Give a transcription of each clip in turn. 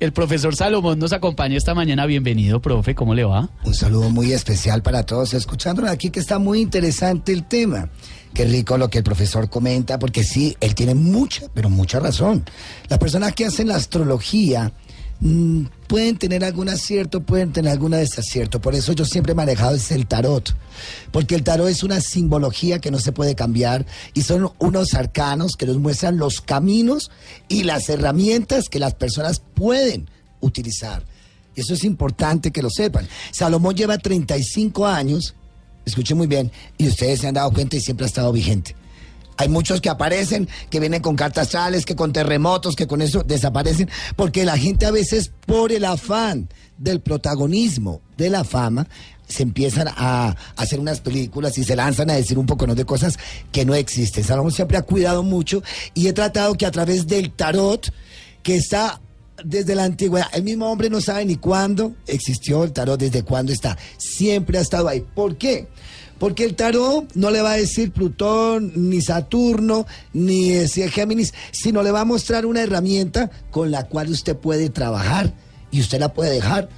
El profesor Salomón nos acompaña esta mañana. Bienvenido, profe. ¿Cómo le va? Un saludo muy especial para todos escuchándonos aquí que está muy interesante el tema. Qué rico lo que el profesor comenta, porque sí, él tiene mucha, pero mucha razón. Las personas que hacen la astrología mm, pueden tener algún acierto, pueden tener algún desacierto. Por eso yo siempre he manejado es el tarot. Porque el tarot es una simbología que no se puede cambiar y son unos arcanos que nos muestran los caminos y las herramientas que las personas pueden utilizar. Y eso es importante que lo sepan. Salomón lleva 35 años, escuchen muy bien, y ustedes se han dado cuenta y siempre ha estado vigente. Hay muchos que aparecen, que vienen con cartas astrales, que con terremotos, que con eso desaparecen, porque la gente a veces por el afán del protagonismo, de la fama, se empiezan a hacer unas películas y se lanzan a decir un poco ¿no? de cosas que no existen. Salomón siempre ha cuidado mucho y he tratado que a través del tarot, que está desde la antigüedad, el mismo hombre no sabe ni cuándo existió el tarot, desde cuándo está, siempre ha estado ahí. ¿Por qué? Porque el tarot no le va a decir Plutón, ni Saturno, ni ese Géminis, sino le va a mostrar una herramienta con la cual usted puede trabajar y usted la puede dejar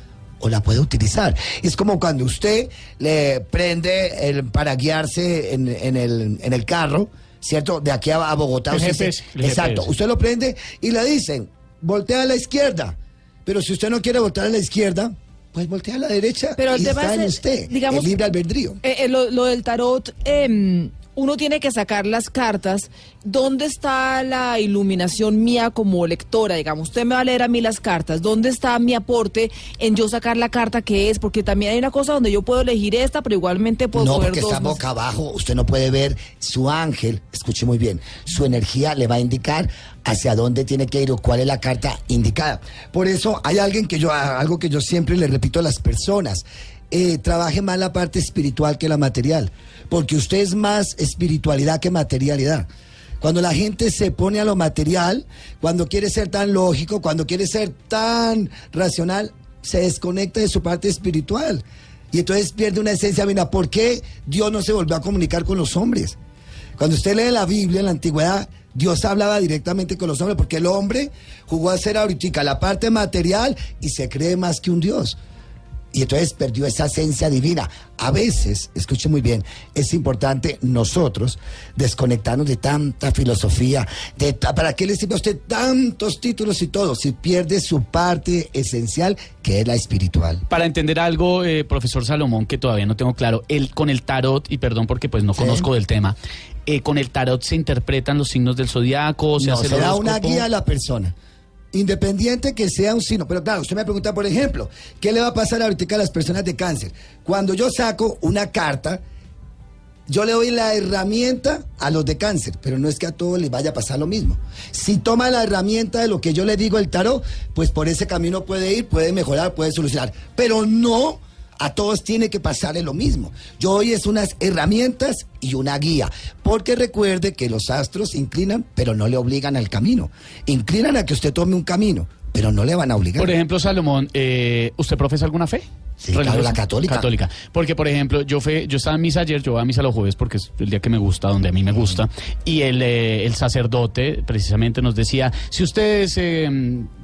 o la puede utilizar. Es como cuando usted le prende el, para guiarse en, en el, en el carro, ¿cierto? De aquí a, a Bogotá. El usted GPS, se- el exacto. GPS. Usted lo prende y le dicen, voltea a la izquierda. Pero si usted no quiere voltear a la izquierda, pues voltea a la derecha. Pero y está es, en eh, usted, digamos- el libre albedrío. Eh, eh, lo, lo del tarot, em, uno tiene que sacar las cartas. ¿Dónde está la iluminación mía como lectora? Digamos, usted me va a leer a mí las cartas. ¿Dónde está mi aporte en yo sacar la carta que es? Porque también hay una cosa donde yo puedo elegir esta, pero igualmente puedo No, coger porque dos está más. boca abajo, usted no puede ver su ángel, escuche muy bien, su energía le va a indicar hacia dónde tiene que ir o cuál es la carta indicada. Por eso hay alguien que yo, algo que yo siempre le repito a las personas, eh, trabaje más la parte espiritual que la material, porque usted es más espiritualidad que materialidad. Cuando la gente se pone a lo material, cuando quiere ser tan lógico, cuando quiere ser tan racional, se desconecta de su parte espiritual. Y entonces pierde una esencia. Mira, ¿por qué Dios no se volvió a comunicar con los hombres? Cuando usted lee la Biblia en la antigüedad, Dios hablaba directamente con los hombres, porque el hombre jugó a ser ahorita la parte material y se cree más que un Dios. Y entonces perdió esa esencia divina. A veces, escuche muy bien, es importante nosotros desconectarnos de tanta filosofía. De ¿Para qué le sirve a usted tantos títulos y todo? Si pierde su parte esencial, que es la espiritual. Para entender algo, eh, profesor Salomón, que todavía no tengo claro, el, con el tarot, y perdón porque pues no Sí. conozco del tema, eh, con el tarot se interpretan los signos del zodiaco, se no, hace el se da una guía a la persona. Independiente que sea un signo. Pero claro, usted me pregunta, por ejemplo, ¿qué le va a pasar ahorita a las personas de cáncer? Cuando yo saco una carta, yo le doy la herramienta a los de cáncer, pero no es que a todos les vaya a pasar lo mismo. Si toma la herramienta de lo que yo le digo el tarot, pues por ese camino puede ir, puede mejorar, puede solucionar. Pero no a todos tiene que pasarle lo mismo. Yo doy es unas herramientas y una guía, porque recuerde que los astros inclinan, pero no le obligan al camino. Inclinan a que usted tome un camino, pero no le van a obligar. Por ejemplo, Salomón, eh, ¿usted profesa alguna fe? Sí, claro, la católica. Católica. Porque, por ejemplo, yo fue, yo estaba en misa ayer, yo voy a misa los jueves porque es el día que me gusta, donde a mí me gusta, y el, eh, el sacerdote precisamente nos decía, si ustedes eh,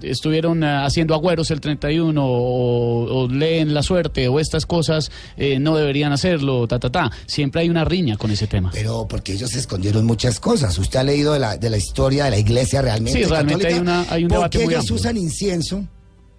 estuvieron eh, haciendo agüeros el 31 o, o leen la suerte o estas cosas, eh, no deberían hacerlo, ta, ta, ta. Siempre hay una riña con ese tema. Pero porque ellos escondieron muchas cosas. Usted ha leído de la, de la historia de la iglesia realmente. Sí, realmente católica? hay una- hay un ¿Por debate qué muy ellos amplio. usan incienso?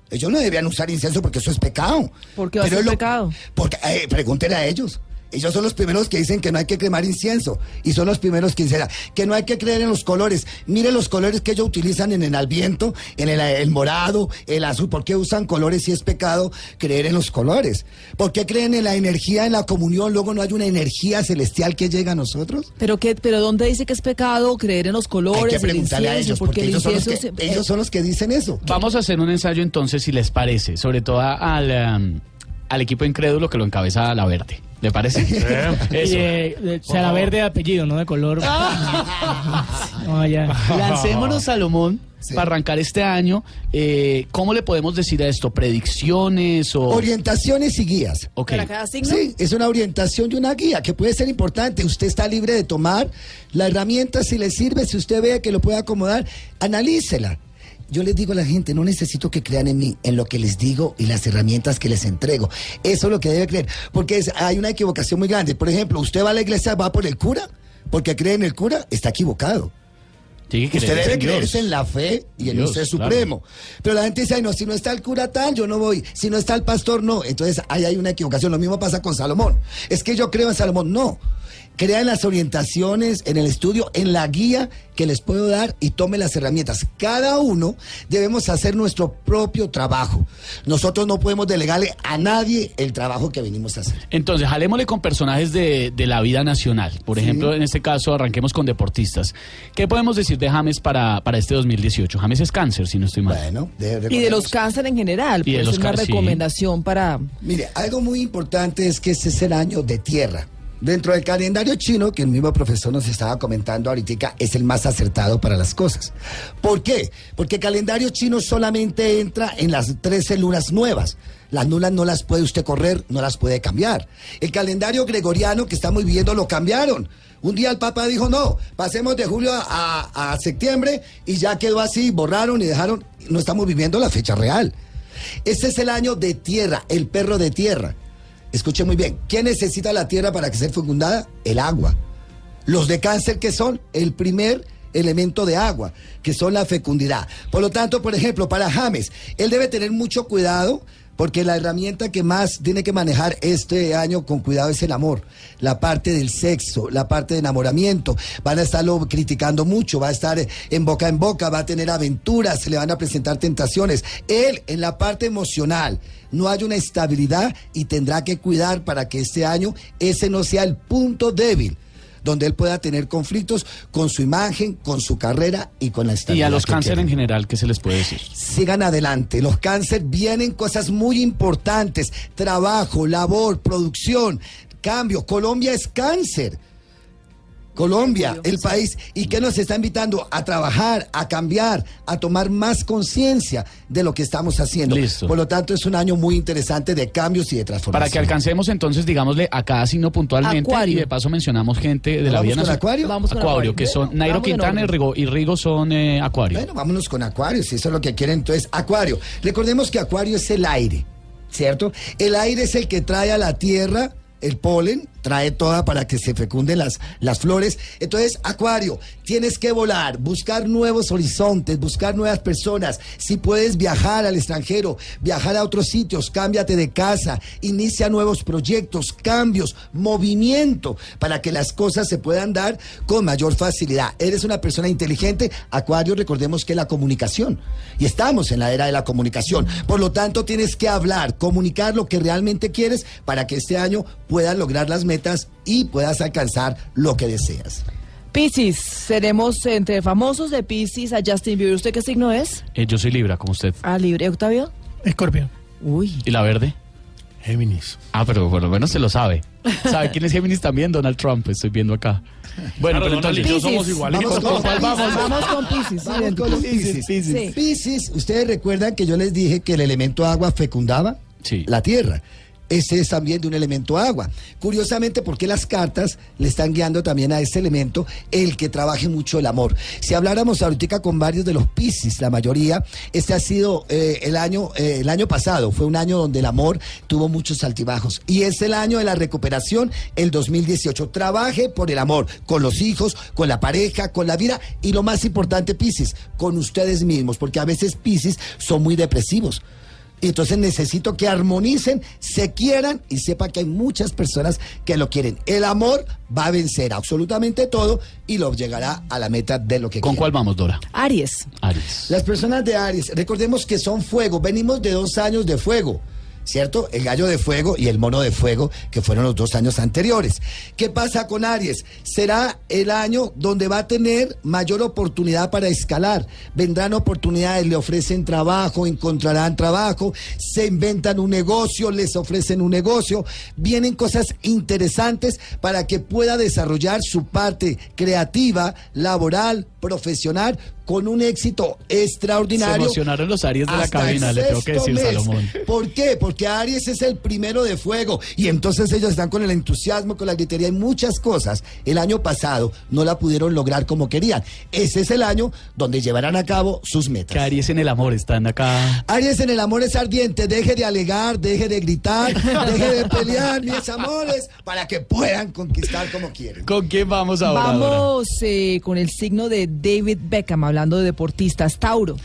Ellos no deberían usar incienso porque eso es pecado. ¿Por qué va a ser lo- pecado? Porque, eh, pregúntenle a ellos. Ellos son los primeros que dicen que no hay que quemar incienso y son los primeros que dicen que no hay que creer en los colores. Mire los colores que ellos utilizan en el alviento, en el, el morado, el azul. ¿Por qué usan colores si es pecado creer en los colores? ¿Por qué creen en la energía, en la comunión? Luego no hay una energía celestial que llega a nosotros. ¿Pero, qué, ¿Pero dónde dice que es pecado creer en los colores? Hay que el preguntarle a ellos, porque, el ellos, son los, que, se- ellos son los que dicen eso. Vamos a hacer un ensayo entonces, si les parece, sobre todo al, um, al equipo incrédulo que lo encabeza la verde. ¿Le parece? Eso. Eh, será verde de apellido, no de color. No, ya. Lancémonos, Salomón, Sí. para arrancar este año. Eh, ¿Cómo le podemos decir a esto? ¿Predicciones o...? Orientaciones y guías. Ok. ¿Para cada signo? Sí, es una orientación y una guía que puede ser importante. Usted está libre de tomar la herramienta si le sirve, si usted ve que lo puede acomodar, analícela. Yo les digo a la gente, no necesito que crean en mí, en lo que les digo y las herramientas que les entrego. Eso es lo que debe creer, porque es- hay una equivocación muy grande. Por ejemplo, usted va a la iglesia, va por el cura, porque cree en el cura, está equivocado. Usted debe creerse en la fe y en Dios, claro. supremo. Pero la gente dice, ay, no, si no está el cura tal, yo no voy. Si no está el pastor, no. Entonces ahí hay una equivocación. Lo mismo pasa con Salomón. Es que yo creo en Salomón. No. Crea en las orientaciones, en el estudio, en la guía que les puedo dar y tome las herramientas. Cada uno debemos hacer nuestro propio trabajo. Nosotros no podemos delegarle a nadie el trabajo que venimos a hacer. Entonces, jalémosle con personajes de, de la vida nacional. Por ejemplo, en este caso, arranquemos con deportistas. ¿Qué podemos decir de James para, para este 2018? James es cáncer, si no estoy mal. Bueno, de- Y de los cánceres en general, Y de los es una cáncer, sí. recomendación para... Mire, algo muy importante es que este es el año de tierra. Dentro del calendario chino, que el mismo profesor nos estaba comentando ahorita, es el más acertado para las cosas. ¿Por qué? Porque el calendario chino solamente entra en las 13 lunas nuevas. Las lunas no las puede usted correr, no las puede cambiar. El calendario gregoriano que estamos viviendo lo cambiaron. Un día el Papa dijo, no, pasemos de julio a, a- a septiembre y ya quedó así, borraron y dejaron, no estamos viviendo la fecha real. Este es el año de tierra, el perro de tierra. Escuche muy bien, ¿qué necesita la tierra para que sea fecundada? El agua. Los de cáncer, que son? El primer elemento de agua, que son la fecundidad. Por lo tanto, por ejemplo, para James, él debe tener mucho cuidado porque la herramienta que más tiene que manejar este año con cuidado es el amor, la parte del sexo, la parte de enamoramiento. Van a estarlo criticando mucho, va a estar en boca en boca, va a tener aventuras, se le van a presentar tentaciones. Él en la parte emocional no hay una estabilidad y tendrá que cuidar para que este año ese no sea el punto débil donde él pueda tener conflictos con su imagen, con su carrera y con la Y estabilidad. a los cáncer en general, ¿qué se les puede decir? Sigan adelante. Los cáncer vienen cosas muy importantes. Trabajo, labor, producción, cambio. Colombia es cáncer. Colombia, el país, y que nos está invitando a trabajar, a cambiar, a tomar más conciencia de lo que estamos haciendo. Listo. Por lo tanto, es un año muy interesante de cambios y de Para transformación. que alcancemos entonces, digámosle, a cada signo puntualmente Acuario. y de paso mencionamos gente de la ¿Vamos vida con nacional. Acuario? Vamos con Acuario, Acuario. que son Bueno, Nairo Quintana y. Rigo, y Rigo son eh, Acuario. Bueno, vámonos con Acuario, si eso es lo que quieren. Entonces, Acuario. Recordemos que Acuario es el aire, ¿cierto? El aire es el que trae a la tierra el polen, trae toda para que se fecunden las, las flores. Entonces, Acuario, tienes que volar, buscar nuevos horizontes, buscar nuevas personas. Si puedes viajar al extranjero, viajar a otros sitios, cámbiate de casa, inicia nuevos proyectos, cambios, movimiento, para que las cosas se puedan dar con mayor facilidad. Eres una persona inteligente, Acuario, recordemos que la comunicación. Y estamos en la era de la comunicación. Por lo tanto, tienes que hablar, comunicar lo que realmente quieres para que este año puedas lograr las metas y puedas alcanzar lo que deseas. Piscis, seremos entre famosos de Piscis a Justin Bieber. ¿Usted qué signo es? Eh, yo soy Libra, como usted. Ah, libre. ¿Octavio? Escorpio. Uy. ¿Y la verde? Géminis. Ah, pero por lo menos se lo sabe. ¿Sabe quién es Géminis también? Donald Trump, estoy viendo acá. Bueno, Claro, pero entonces... yo somos igualitos. Vamos con- ¿Cuál vamos? Vamos con Piscis. sí, Vamos con. Sí. Piscis, ustedes recuerdan que yo les dije que el elemento agua fecundaba Sí. la tierra. Ese es también de un elemento agua. Curiosamente, porque las cartas le están guiando también a este elemento el que trabaje mucho el amor. Si habláramos ahorita con varios de los Piscis, la mayoría, este ha sido eh, el año eh, el año pasado, fue un año donde el amor tuvo muchos altibajos y es el año de la recuperación, el 2018. Trabaje por el amor, con los hijos, con la pareja, con la vida y lo más importante, Piscis, con ustedes mismos, porque a veces Piscis son muy depresivos. Y entonces necesito que armonicen, se quieran y sepan que hay muchas personas que lo quieren. El amor va a vencer absolutamente todo y lo llegará a la meta de lo que ¿Con cuál vamos, Dora? Aries. Aries. Las personas de Aries, recordemos que son fuego, venimos de dos años de fuego. ¿Cierto? El gallo de fuego y el mono de fuego, que fueron los dos años anteriores. ¿Qué pasa con Aries? Será el año donde va a tener mayor oportunidad para escalar. Vendrán oportunidades, le ofrecen trabajo, encontrarán trabajo, se inventan un negocio, les ofrecen un negocio. Vienen cosas interesantes para que pueda desarrollar su parte creativa, laboral, profesional con un éxito Se extraordinario. emocionaron los Aries de la hasta cabina, le tengo que decir, mes. Salomón. ¿Por qué? Porque Aries es el primero de fuego y entonces ellos están con el entusiasmo, con la gritería y muchas cosas. El año pasado no la pudieron lograr como querían. Ese es el año donde llevarán a cabo sus metas. Que Aries en el amor están acá. Aries en el amor es ardiente, deje de alegar, deje de gritar, deje de pelear, mis amores, para que puedan conquistar como quieren. ¿Con quién vamos ahora? Vamos eh, con el signo de David Beckham, hablando de deportistas. Tauro.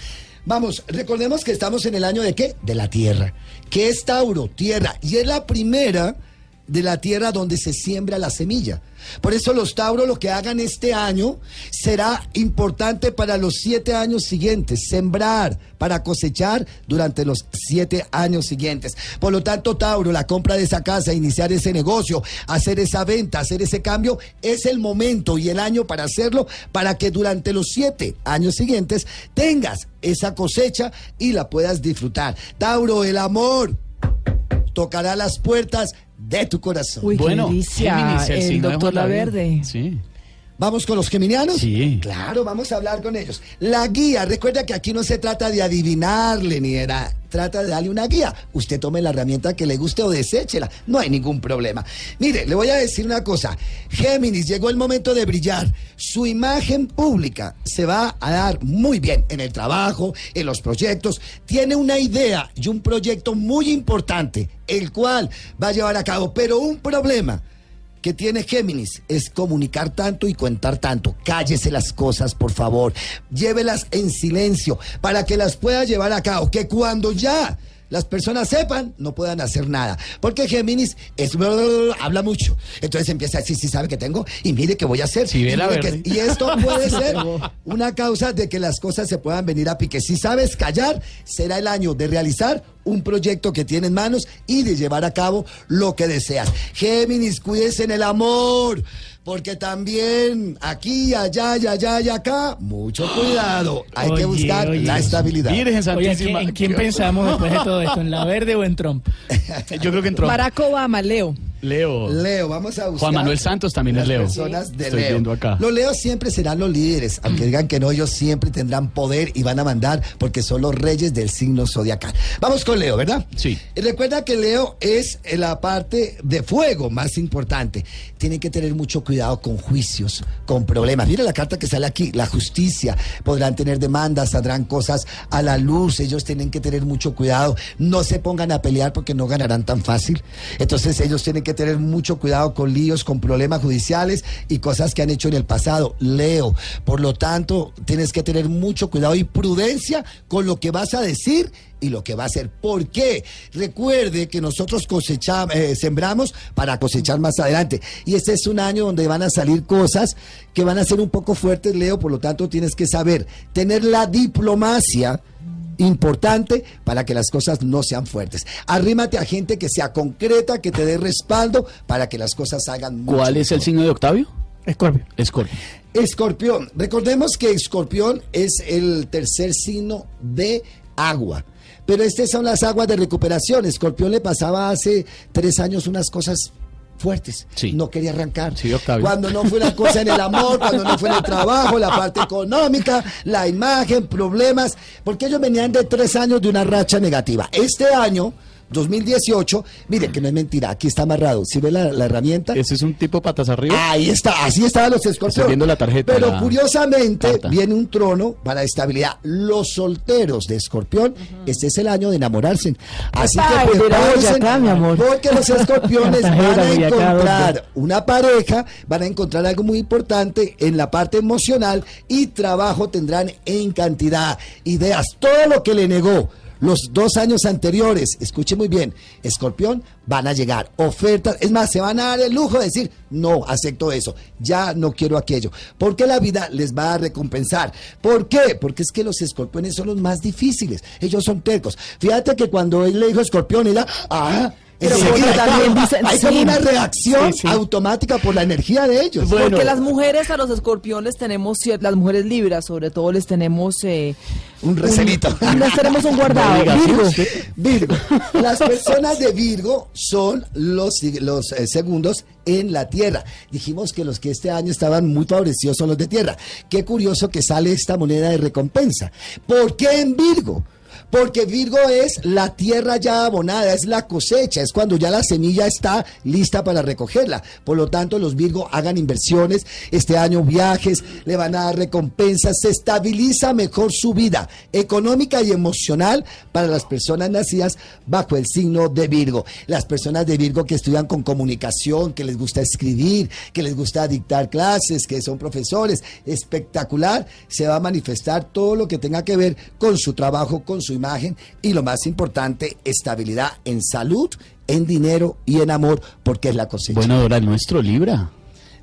Vamos, recordemos que estamos en el año de qué? De la Tierra. ¿Qué es Tauro? Tierra. Y es la primera de la Tierra donde se siembra la semilla. Por eso los Tauros lo que hagan este año será importante para los siete años siguientes. Sembrar para cosechar durante los siete años siguientes. Por lo tanto, Tauro, la compra de esa casa, iniciar ese negocio, hacer esa venta, hacer ese cambio, es el momento y el año para hacerlo para que durante los siete años siguientes tengas esa cosecha y la puedas disfrutar. Tauro, el amor tocará las puertas de tu corazón. Uy, bueno, qué delicia, Géminis, el el signo de doctor Lavín. Laverde. Sí. ¿Vamos con los geminianos? Sí. Claro, vamos a hablar con ellos. La guía, recuerda que aquí no se trata de adivinarle ni era, trata de darle una guía. Usted tome la herramienta que le guste o deséchela, no hay ningún problema. Mire, le voy a decir una cosa. Géminis, llegó el momento de brillar. Su imagen pública se va a dar muy bien en el trabajo, en los proyectos. Tiene una idea y un proyecto muy importante, el cual va a llevar a cabo, pero un problema que tiene Géminis es comunicar tanto y contar tanto. Cállese las cosas, por favor. Llévelas en silencio para que las pueda llevar a cabo. Que cuando ya las personas sepan, no puedan hacer nada. Porque Géminis es, habla mucho. Entonces empieza a decir, sí sabe que tengo y mire qué voy a hacer. Sí, y, que- y esto puede ser una causa de que las cosas se puedan venir a pique. Si sabes callar, será el año de realizar un proyecto que tiene en manos y de llevar a cabo lo que deseas. Géminis, cuídense en el amor, porque también aquí, allá, y allá y acá, mucho cuidado. Hay que Oye, buscar oye. la estabilidad. Virgen Oye, ¿en Santísima. quién, en quién pensamos después de todo esto? ¿En la verde o en Trump? Yo creo que entró Barack Obama, Leo. Leo. Leo, vamos a buscar. Juan Manuel Santos también es Leo. personas de Estoy Leo. viendo acá. Los Leos siempre serán los líderes, aunque digan que no, ellos siempre tendrán poder y van a mandar porque son los reyes del signo zodiacal. Vamos con Leo, ¿verdad? Sí. Y recuerda que Leo es la parte de fuego más importante. Tienen que tener mucho cuidado con juicios, con problemas. Mira la carta que sale aquí, la justicia. Podrán tener demandas, saldrán cosas a la luz. Ellos tienen que tener mucho cuidado. No se pongan a pelear porque no ganarán tan fácil. Entonces ellos tienen que tener mucho cuidado con líos, con problemas judiciales y cosas que han hecho en el pasado. Leo. Por lo tanto, tienes que tener mucho cuidado y prudencia con lo que vas a decir y lo que va a hacer. ¿Por qué? Recuerde que nosotros cosechamos, eh, sembramos para cosechar más adelante. Y este es un año donde van a salir cosas que van a ser un poco fuertes, Leo. Por lo tanto, tienes que saber tener la diplomacia importante para que las cosas no sean fuertes. Arrímate a gente que sea concreta, que te dé respaldo para que las cosas hagan mucho ¿Cuál es el signo de Octavio? Escorpio. Escorpio. Escorpión. Recordemos que Escorpión es el tercer signo de agua. Pero estas son las aguas de recuperación. Escorpión le pasaba hace tres años unas cosas fuertes. Sí. No quería arrancar. Sí. Cuando no fue la cosa en el amor, cuando no fue en el trabajo, la parte económica, la imagen, problemas. Porque ellos venían de tres años de una racha negativa. Este año, 2018, mire que no es mentira, aquí está amarrado. Si ve la, la herramienta? Ese es un tipo patas arriba. Ahí está, así estaban los escorpiones. La tarjeta, Pero la curiosamente carta. viene un trono para estabilidad. Los solteros de escorpión, este es el año de enamorarse. Así Ay, que prepárense, Boyacá, mi amor. porque los escorpiones van a encontrar una pareja, van a encontrar algo muy importante en la parte emocional y trabajo tendrán en cantidad, ideas, todo lo que le negó los dos años anteriores, escuche muy bien, Escorpión, van a llegar ofertas, es más, se van a dar el lujo de decir, no, acepto eso, ya no quiero aquello, porque la vida les va a recompensar. ¿Por qué? Porque es que los escorpiones son los más difíciles, ellos son tercos. Fíjate que cuando él le dijo escorpión, él, ah, Pero enseguida porque también hay dicen- hay como sí. una reacción Sí, sí. automática por la energía de ellos. Bueno. Porque las mujeres a los escorpiones tenemos, las mujeres libras sobre todo les tenemos... eh, Un recelito. un- les tenemos un guardado. No Virgo. Virgo. Las personas de Virgo son los, los eh, segundos en la tierra. Dijimos que los que este año estaban muy favorecidos son los de tierra. Qué curioso que sale esta moneda de recompensa. ¿Por qué en Virgo? Porque Virgo es la tierra ya abonada, es la cosecha, es cuando ya la semilla está lista para recogerla. Por lo tanto, los Virgo hagan inversiones, este año viajes, le van a dar recompensas, se estabiliza mejor su vida económica y emocional para las personas nacidas bajo el signo de Virgo. Las personas de Virgo que estudian con comunicación, que les gusta escribir, que les gusta dictar clases, que son profesores, espectacular, se va a manifestar todo lo que tenga que ver con su trabajo, con su imagen y lo más importante, estabilidad en salud, en dinero y en amor, porque es la cosecha. Bueno, el nuestro Libra.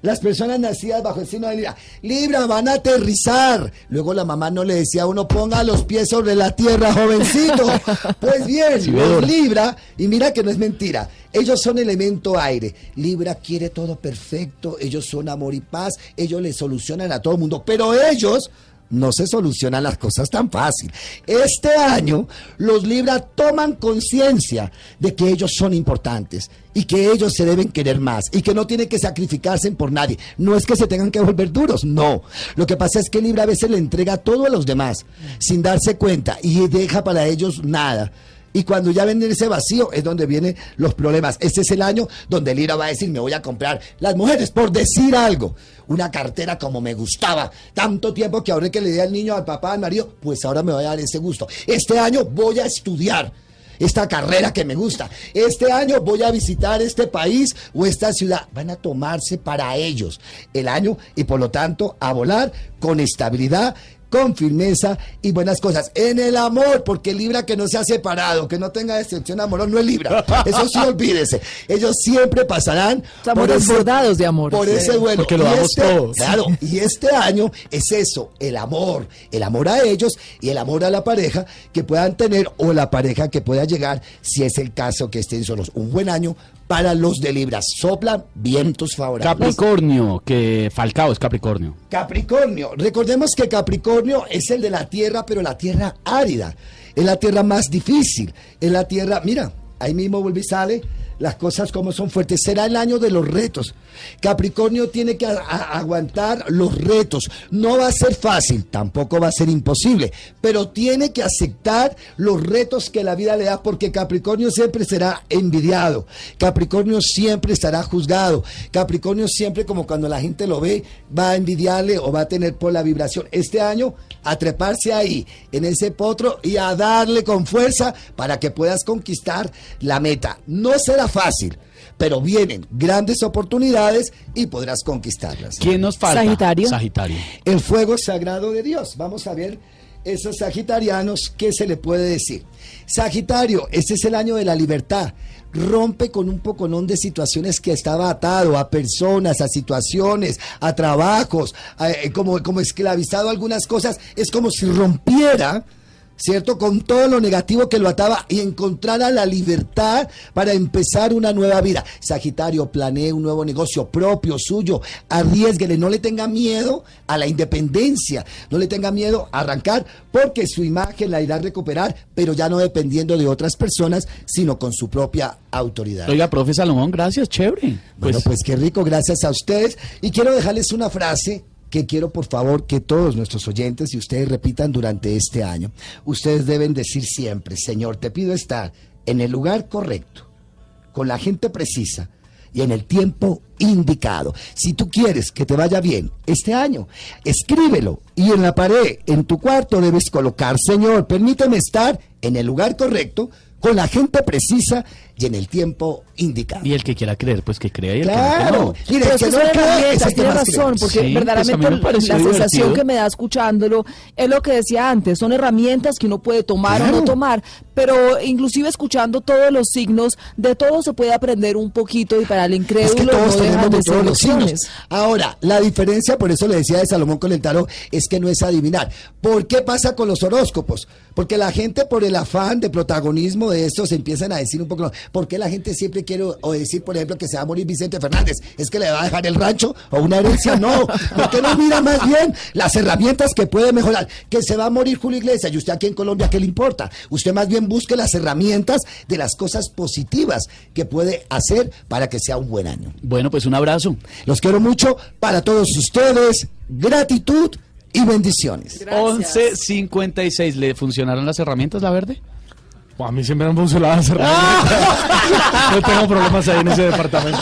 Las personas nacidas bajo el signo de Libra, Libra, van a aterrizar. Luego la mamá no le decía a uno, ponga los pies sobre la tierra, jovencito. Pues bien, Sí, los Dora. Libra, y mira que no es mentira, ellos son elemento aire. Libra quiere todo perfecto, ellos son amor y paz, ellos le solucionan a todo el mundo, pero ellos no se solucionan las cosas tan fácil. Este año los Libra toman conciencia de que ellos son importantes y que ellos se deben querer más y que no tienen que sacrificarse por nadie. No es que se tengan que volver duros, no. Lo que pasa es que Libra a veces le entrega todo a los demás sin darse cuenta y deja para ellos nada. Y cuando ya ven ese vacío es donde vienen los problemas. Este es el año donde Libra va a decir, me voy a comprar las mujeres, por decir algo, una cartera como me gustaba. Tanto tiempo que ahora que le di al niño, al papá, al marido, pues ahora me voy a dar ese gusto. Este año voy a estudiar esta carrera que me gusta. Este año voy a visitar este país o esta ciudad. Van a tomarse para ellos el año y por lo tanto a volar con estabilidad con firmeza y buenas cosas. En el amor, porque Libra que no se ha separado, que no tenga decepción amorosa, no es Libra. Eso sí, olvídese. Ellos siempre pasarán Estamos desbordados de amor. Por ese bueno. Porque lo Y damos este- todos. Claro, y este año es eso, el amor, el amor a ellos y el amor a la pareja que puedan tener o la pareja que pueda llegar si es el caso que estén solos. Un buen año para los de Libra. Soplan vientos favorables. Capricornio, que Falcao es Capricornio. Capricornio. Recordemos que Capricornio es el de la tierra, pero la tierra árida. Es la tierra más difícil. Es la tierra, mira, ahí mismo vuelve y sale las cosas como son fuertes. Será el año de los retos. Capricornio tiene que aguantar los retos. No va a ser fácil, tampoco va a ser imposible, pero tiene que aceptar los retos que la vida le da porque Capricornio siempre será envidiado. Capricornio siempre estará juzgado. Capricornio siempre como cuando la gente lo ve va a envidiarle o va a tener por la vibración. Este año a treparse ahí en ese potro y a darle con fuerza para que puedas conquistar la meta. No será fácil, pero vienen grandes oportunidades y podrás conquistarlas. ¿Quién nos falta? Sagitario. Sagitario. El fuego sagrado de Dios. Vamos a ver esos sagitarianos, ¿qué se le puede decir? Sagitario, este es el año de la libertad. Rompe con un poconón de situaciones que estaba atado a personas, a situaciones, a trabajos, a- eh, como, como esclavizado a algunas cosas. Es como si rompiera ¿cierto? Con todo lo negativo que lo ataba y encontrara la libertad para empezar una nueva vida. Sagitario, planee un nuevo negocio propio, suyo, arriesguele, no le tenga miedo a la independencia, no le tenga miedo a arrancar, porque su imagen la irá a recuperar, pero ya no dependiendo de otras personas, sino con su propia autoridad. Oiga, profe Salomón, gracias, chévere. Bueno, pues qué rico, gracias a ustedes. Y quiero dejarles una frase que quiero por favor que todos nuestros oyentes y ustedes repitan durante este año. Ustedes deben decir siempre, Señor, te pido estar en el lugar correcto, con la gente precisa y en el tiempo indicado. Si tú quieres que te vaya bien este año, escríbelo y en la pared, en tu cuarto, debes colocar, Señor, permíteme estar en el lugar correcto, con la gente precisa y en el tiempo indicado. Y el que quiera creer, pues que crea y el que no, que Claro. no. Mire, que que no es tiene razón, porque Sí, pues, verdaderamente la sensación divertido. que me da escuchándolo es lo que decía antes, son herramientas que uno puede tomar o Claro. no tomar, pero inclusive escuchando todos los signos, de todo se puede aprender un poquito y para el Es incrédulo que todos no tenemos de todos los signos. Ahora, la diferencia, por eso le decía de Salomón tarot, es que no es adivinar. ¿Por qué pasa con los horóscopos? Porque la gente por el afán de protagonismo de estos empiezan a decir un poco, ¿Por qué la gente siempre quiere o decir, por ejemplo, que se va a morir Vicente Fernández? ¿Es que le va a dejar el rancho o una herencia? No. ¿Por qué no mira más bien las herramientas que puede mejorar? Que se va a morir Julio Iglesias y usted aquí en Colombia, ¿qué le importa? Usted más bien busque las herramientas de las cosas positivas que puede hacer para que sea un buen año. Bueno, pues un abrazo. Los quiero mucho para todos ustedes. Gratitud y bendiciones. Gracias. 11.56. ¿Le funcionaron las herramientas, la verde? A mí siempre me han funcionado las herramientas. no tengo problemas ahí en ese departamento.